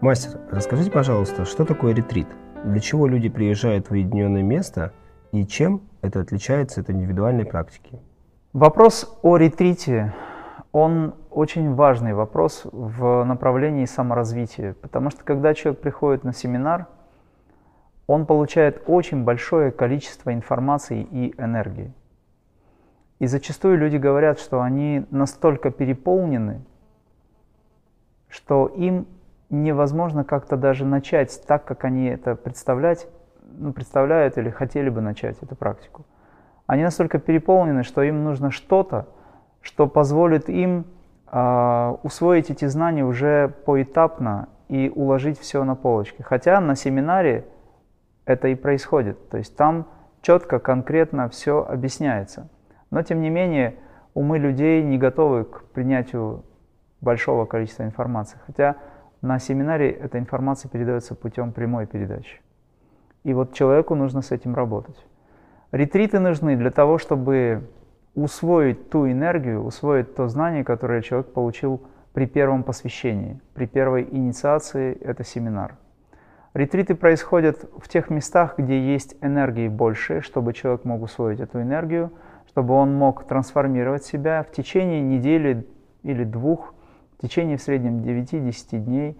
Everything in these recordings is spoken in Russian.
Мастер, расскажите, пожалуйста, что такое ретрит? Для чего люди приезжают в уединенное место и чем это отличается от индивидуальной практики? Вопрос о ретрите, он очень важный вопрос в направлении саморазвития, потому что когда человек приходит на семинар, он получает очень большое количество информации и энергии. И зачастую люди говорят, что они настолько переполнены, что им невозможно как-то даже начать так, как они это представлять, ну, представляют или хотели бы начать эту практику. Они настолько переполнены, что им нужно что-то, что позволит им э, усвоить эти знания уже поэтапно и уложить все на полочке. Хотя на семинаре это и происходит. То есть там четко, конкретно все объясняется. Но тем не менее умы людей не готовы к принятию большого количества информации. Хотя на семинаре эта информация передается путем прямой передачи. И вот человеку нужно с этим работать. Ретриты нужны для того, чтобы усвоить ту энергию, усвоить то знание, которое человек получил при первом посвящении, при первой инициации, это семинар. Ретриты происходят в тех местах, где есть энергии больше, чтобы человек мог усвоить эту энергию, чтобы он мог трансформировать себя в течение недели или двух в течение в среднем 9-10 дней,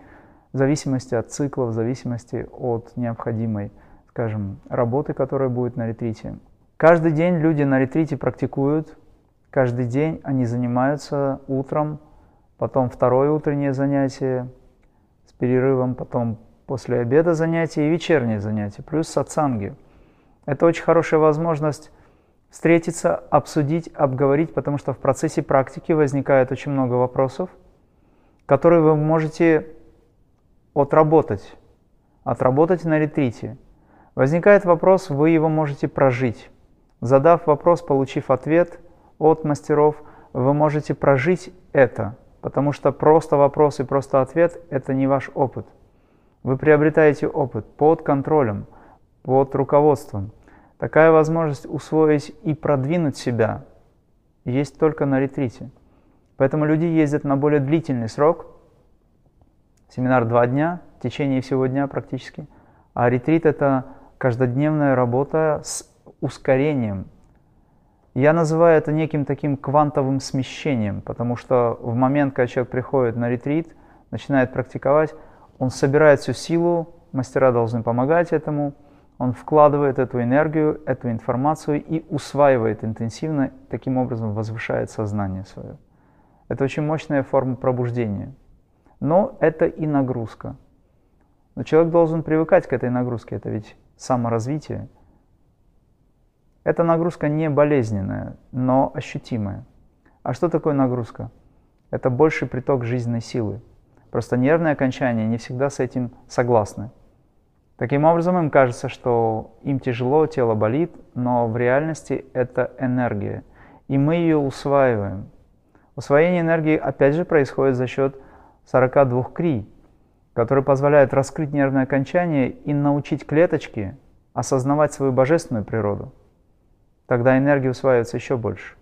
в зависимости от цикла, в зависимости от необходимой, скажем, работы, которая будет на ретрите. Каждый день люди на ретрите практикуют, каждый день они занимаются утром, потом второе утреннее занятие с перерывом, потом после обеда занятия и вечернее занятие, плюс сатсанги. Это очень хорошая возможность встретиться, обсудить, обговорить, потому что в процессе практики возникает очень много вопросов, которые вы можете отработать, отработать на ретрите. Возникает вопрос, вы его можете прожить. Задав вопрос, получив ответ от мастеров, вы можете прожить это, потому что просто вопрос и просто ответ – это не ваш опыт. Вы приобретаете опыт под контролем, под руководством. Такая возможность усвоить и продвинуть себя есть только на ретрите – Поэтому люди ездят на более длительный срок. Семинар два дня, в течение всего дня практически. А ретрит – это каждодневная работа с ускорением. Я называю это неким таким квантовым смещением, потому что в момент, когда человек приходит на ретрит, начинает практиковать, он собирает всю силу, мастера должны помогать этому, он вкладывает эту энергию, эту информацию и усваивает интенсивно, таким образом возвышает сознание свое. Это очень мощная форма пробуждения. Но это и нагрузка. Но человек должен привыкать к этой нагрузке, это ведь саморазвитие. Эта нагрузка не болезненная, но ощутимая. А что такое нагрузка? Это больший приток жизненной силы. Просто нервные окончания не всегда с этим согласны. Таким образом, им кажется, что им тяжело, тело болит, но в реальности это энергия. И мы ее усваиваем. Усвоение энергии опять же происходит за счет 42 кри, которые позволяют раскрыть нервное окончание и научить клеточки осознавать свою божественную природу. Тогда энергия усваивается еще больше.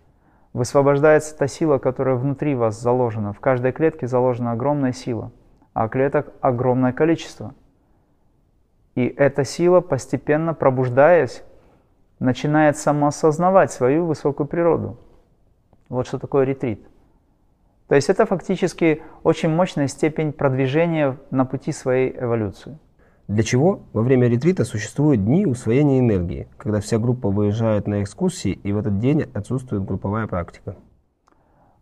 Высвобождается та сила, которая внутри вас заложена. В каждой клетке заложена огромная сила, а клеток огромное количество. И эта сила, постепенно пробуждаясь, начинает самоосознавать свою высокую природу. Вот что такое ретрит – то есть это фактически очень мощная степень продвижения на пути своей эволюции. Для чего во время ретрита существуют дни усвоения энергии, когда вся группа выезжает на экскурсии и в этот день отсутствует групповая практика?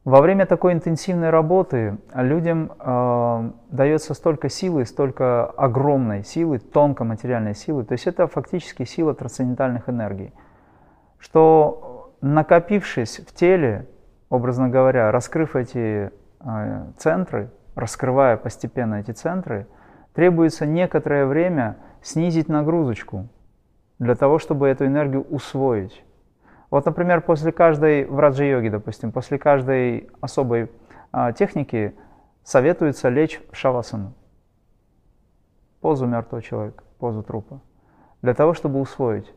Во время такой интенсивной работы людям э, дается столько силы, столько огромной силы, тонкоматериальной силы, то есть это фактически сила трансцендентальных энергий, что накопившись в теле, образно говоря, раскрыв эти э, центры, раскрывая постепенно эти центры, требуется некоторое время снизить нагрузочку для того, чтобы эту энергию усвоить. Вот, например, после каждой враджа-йоги, допустим, после каждой особой а, техники советуется лечь в шавасану, позу мертвого человека, позу трупа, для того, чтобы усвоить.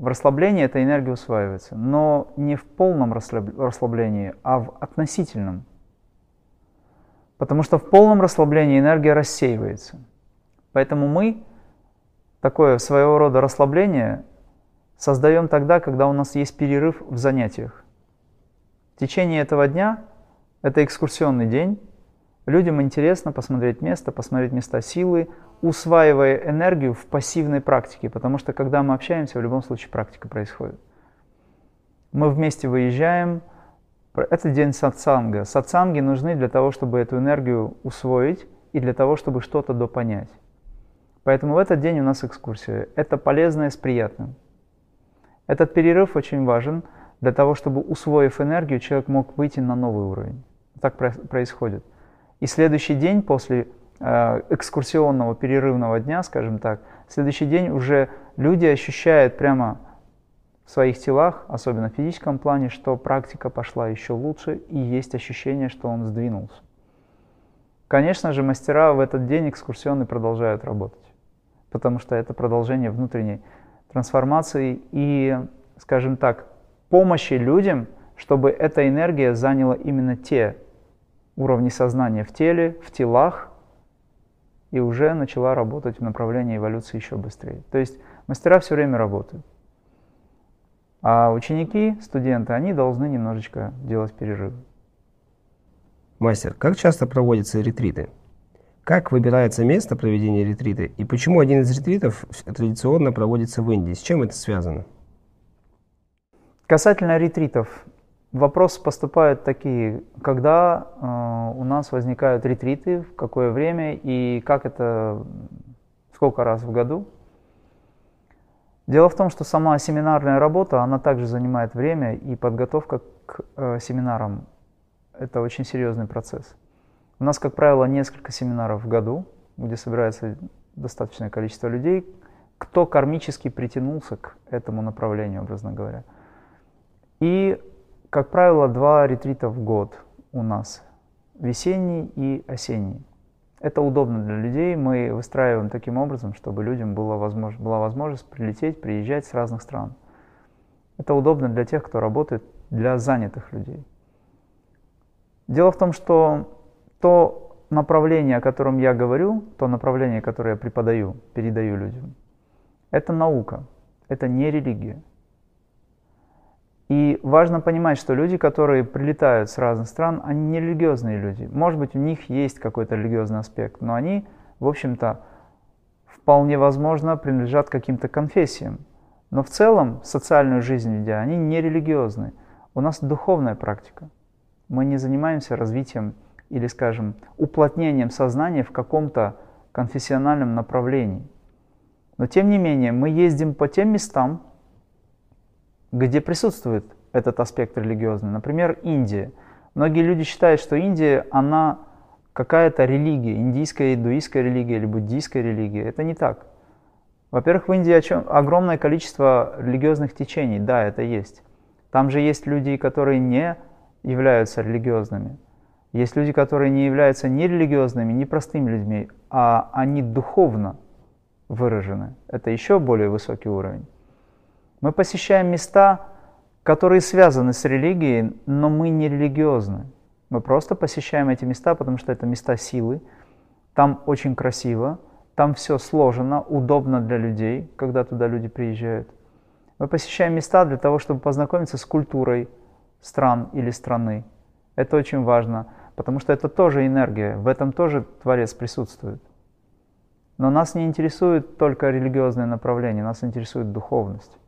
В расслаблении эта энергия усваивается, но не в полном расслаблении, а в относительном. Потому что в полном расслаблении энергия рассеивается. Поэтому мы такое своего рода расслабление создаем тогда, когда у нас есть перерыв в занятиях. В течение этого дня, это экскурсионный день, людям интересно посмотреть место, посмотреть места силы, усваивая энергию в пассивной практике, потому что когда мы общаемся, в любом случае практика происходит. Мы вместе выезжаем, это день сатсанга. Сатсанги нужны для того, чтобы эту энергию усвоить и для того, чтобы что-то допонять. Поэтому в этот день у нас экскурсия. Это полезное с приятным. Этот перерыв очень важен для того, чтобы, усвоив энергию, человек мог выйти на новый уровень. Так происходит. И следующий день после экскурсионного перерывного дня, скажем так, следующий день уже люди ощущают прямо в своих телах, особенно в физическом плане, что практика пошла еще лучше и есть ощущение, что он сдвинулся. Конечно же, мастера в этот день экскурсионный продолжают работать, потому что это продолжение внутренней трансформации и, скажем так, помощи людям, чтобы эта энергия заняла именно те уровни сознания в теле, в телах, и уже начала работать в направлении эволюции еще быстрее. То есть мастера все время работают. А ученики, студенты, они должны немножечко делать перерывы. Мастер, как часто проводятся ретриты? Как выбирается место проведения ретрита и почему один из ретритов традиционно проводится в Индии? С чем это связано? Касательно ретритов, вопрос поступает такие, когда э, у нас возникают ретриты, в какое время и как это, сколько раз в году. Дело в том, что сама семинарная работа, она также занимает время, и подготовка к э, семинарам – это очень серьезный процесс. У нас, как правило, несколько семинаров в году, где собирается достаточное количество людей, кто кармически притянулся к этому направлению, образно говоря. И, как правило, два ретрита в год у нас – весенний и осенний. Это удобно для людей. Мы выстраиваем таким образом, чтобы людям было возможно, была возможность прилететь, приезжать с разных стран. Это удобно для тех, кто работает для занятых людей. Дело в том, что то направление, о котором я говорю, то направление, которое я преподаю, передаю людям, это наука, это не религия. И важно понимать, что люди, которые прилетают с разных стран, они не религиозные люди. Может быть, у них есть какой-то религиозный аспект, но они, в общем-то, вполне возможно, принадлежат каким-то конфессиям. Но в целом, социальную жизнь ведя, они не религиозны. У нас духовная практика. Мы не занимаемся развитием или, скажем, уплотнением сознания в каком-то конфессиональном направлении. Но тем не менее, мы ездим по тем местам, где присутствует этот аспект религиозный. Например, Индия. Многие люди считают, что Индия, она какая-то религия, индийская, индуистская религия или буддийская религия. Это не так. Во-первых, в Индии огромное количество религиозных течений, да, это есть. Там же есть люди, которые не являются религиозными. Есть люди, которые не являются ни религиозными, ни простыми людьми, а они духовно выражены. Это еще более высокий уровень. Мы посещаем места, которые связаны с религией, но мы не религиозны. Мы просто посещаем эти места, потому что это места силы. Там очень красиво, там все сложено, удобно для людей, когда туда люди приезжают. Мы посещаем места для того, чтобы познакомиться с культурой стран или страны. Это очень важно, потому что это тоже энергия, в этом тоже Творец присутствует. Но нас не интересует только религиозное направление, нас интересует духовность.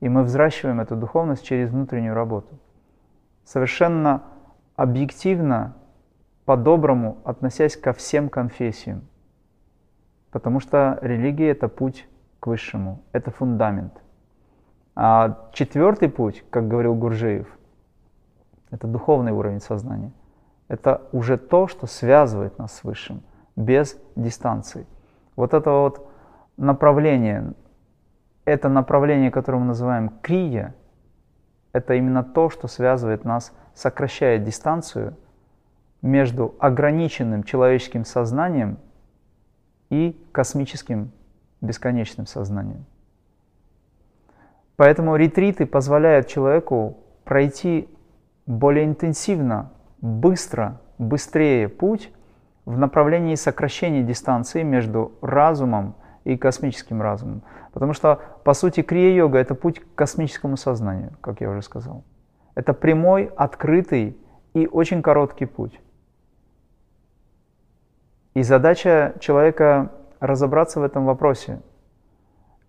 И мы взращиваем эту духовность через внутреннюю работу. Совершенно объективно, по-доброму относясь ко всем конфессиям. Потому что религия – это путь к высшему, это фундамент. А четвертый путь, как говорил Гуржеев, это духовный уровень сознания. Это уже то, что связывает нас с высшим, без дистанции. Вот это вот направление, это направление, которое мы называем крия, это именно то, что связывает нас, сокращает дистанцию между ограниченным человеческим сознанием и космическим бесконечным сознанием. Поэтому ретриты позволяют человеку пройти более интенсивно быстро, быстрее путь в направлении сокращения дистанции между разумом и космическим разумом. Потому что, по сути, крия-йога – это путь к космическому сознанию, как я уже сказал. Это прямой, открытый и очень короткий путь. И задача человека разобраться в этом вопросе,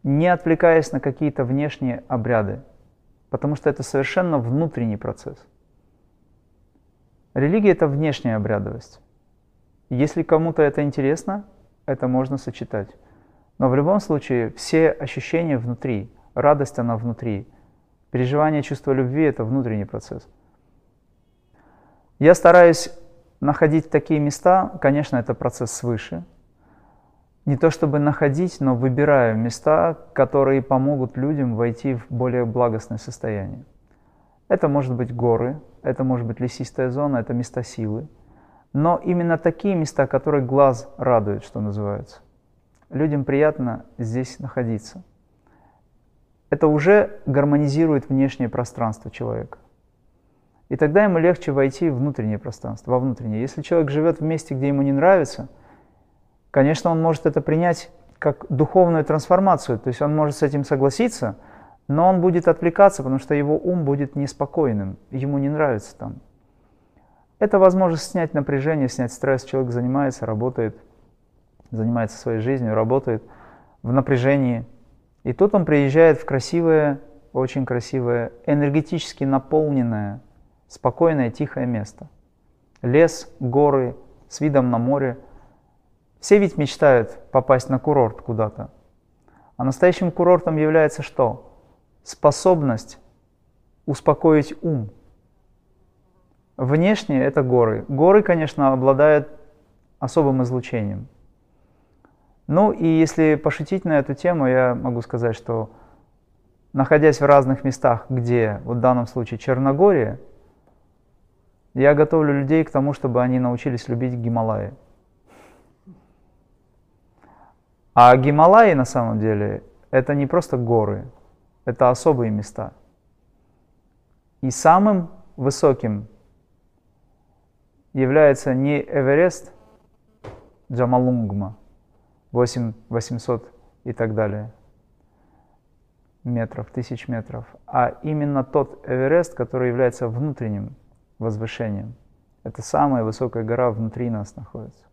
не отвлекаясь на какие-то внешние обряды, потому что это совершенно внутренний процесс. Религия – это внешняя обрядовость. Если кому-то это интересно, это можно сочетать. Но в любом случае все ощущения внутри, радость она внутри, переживание чувства любви – это внутренний процесс. Я стараюсь находить такие места, конечно, это процесс свыше. Не то чтобы находить, но выбираю места, которые помогут людям войти в более благостное состояние. Это может быть горы, это может быть лесистая зона, это места силы. Но именно такие места, которые глаз радует, что называется. Людям приятно здесь находиться. Это уже гармонизирует внешнее пространство человека. И тогда ему легче войти в внутреннее пространство, во внутреннее. Если человек живет в месте, где ему не нравится, конечно, он может это принять как духовную трансформацию, то есть он может с этим согласиться, но он будет отвлекаться, потому что его ум будет неспокойным, ему не нравится там. Это возможность снять напряжение, снять стресс. Человек занимается, работает, занимается своей жизнью, работает в напряжении. И тут он приезжает в красивое, очень красивое, энергетически наполненное спокойное, тихое место. Лес, горы, с видом на море. Все ведь мечтают попасть на курорт куда-то. А настоящим курортом является что? Способность успокоить ум. Внешне это горы. Горы, конечно, обладают особым излучением. Ну и если пошутить на эту тему, я могу сказать, что находясь в разных местах, где вот в данном случае Черногория – я готовлю людей к тому, чтобы они научились любить Гималаи. А Гималаи на самом деле это не просто горы, это особые места. И самым высоким является не Эверест, Джамалунгма, 8 800 и так далее метров, тысяч метров, а именно тот Эверест, который является внутренним возвышением. Это самая высокая гора внутри нас находится,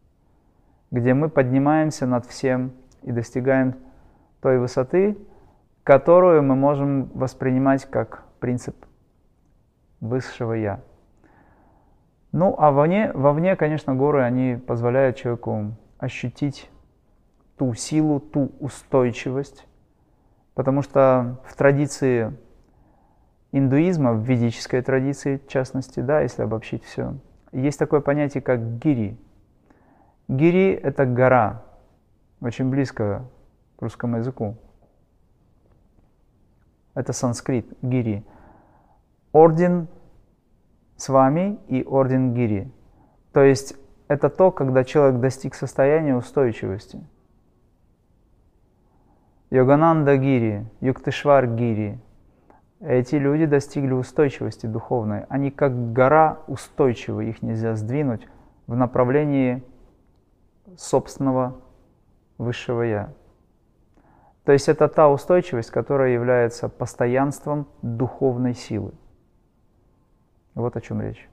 где мы поднимаемся над всем и достигаем той высоты, которую мы можем воспринимать как принцип высшего Я. Ну, а вовне, вовне, конечно, горы, они позволяют человеку ощутить ту силу, ту устойчивость, потому что в традиции индуизма, в ведической традиции, в частности, да, если обобщить все, есть такое понятие, как гири. Гири – это гора, очень близко к русскому языку. Это санскрит, гири. Орден с вами и орден гири. То есть это то, когда человек достиг состояния устойчивости. Йогананда гири, Юктышвар гири – эти люди достигли устойчивости духовной. Они как гора устойчивы, их нельзя сдвинуть в направлении собственного высшего Я. То есть это та устойчивость, которая является постоянством духовной силы. Вот о чем речь.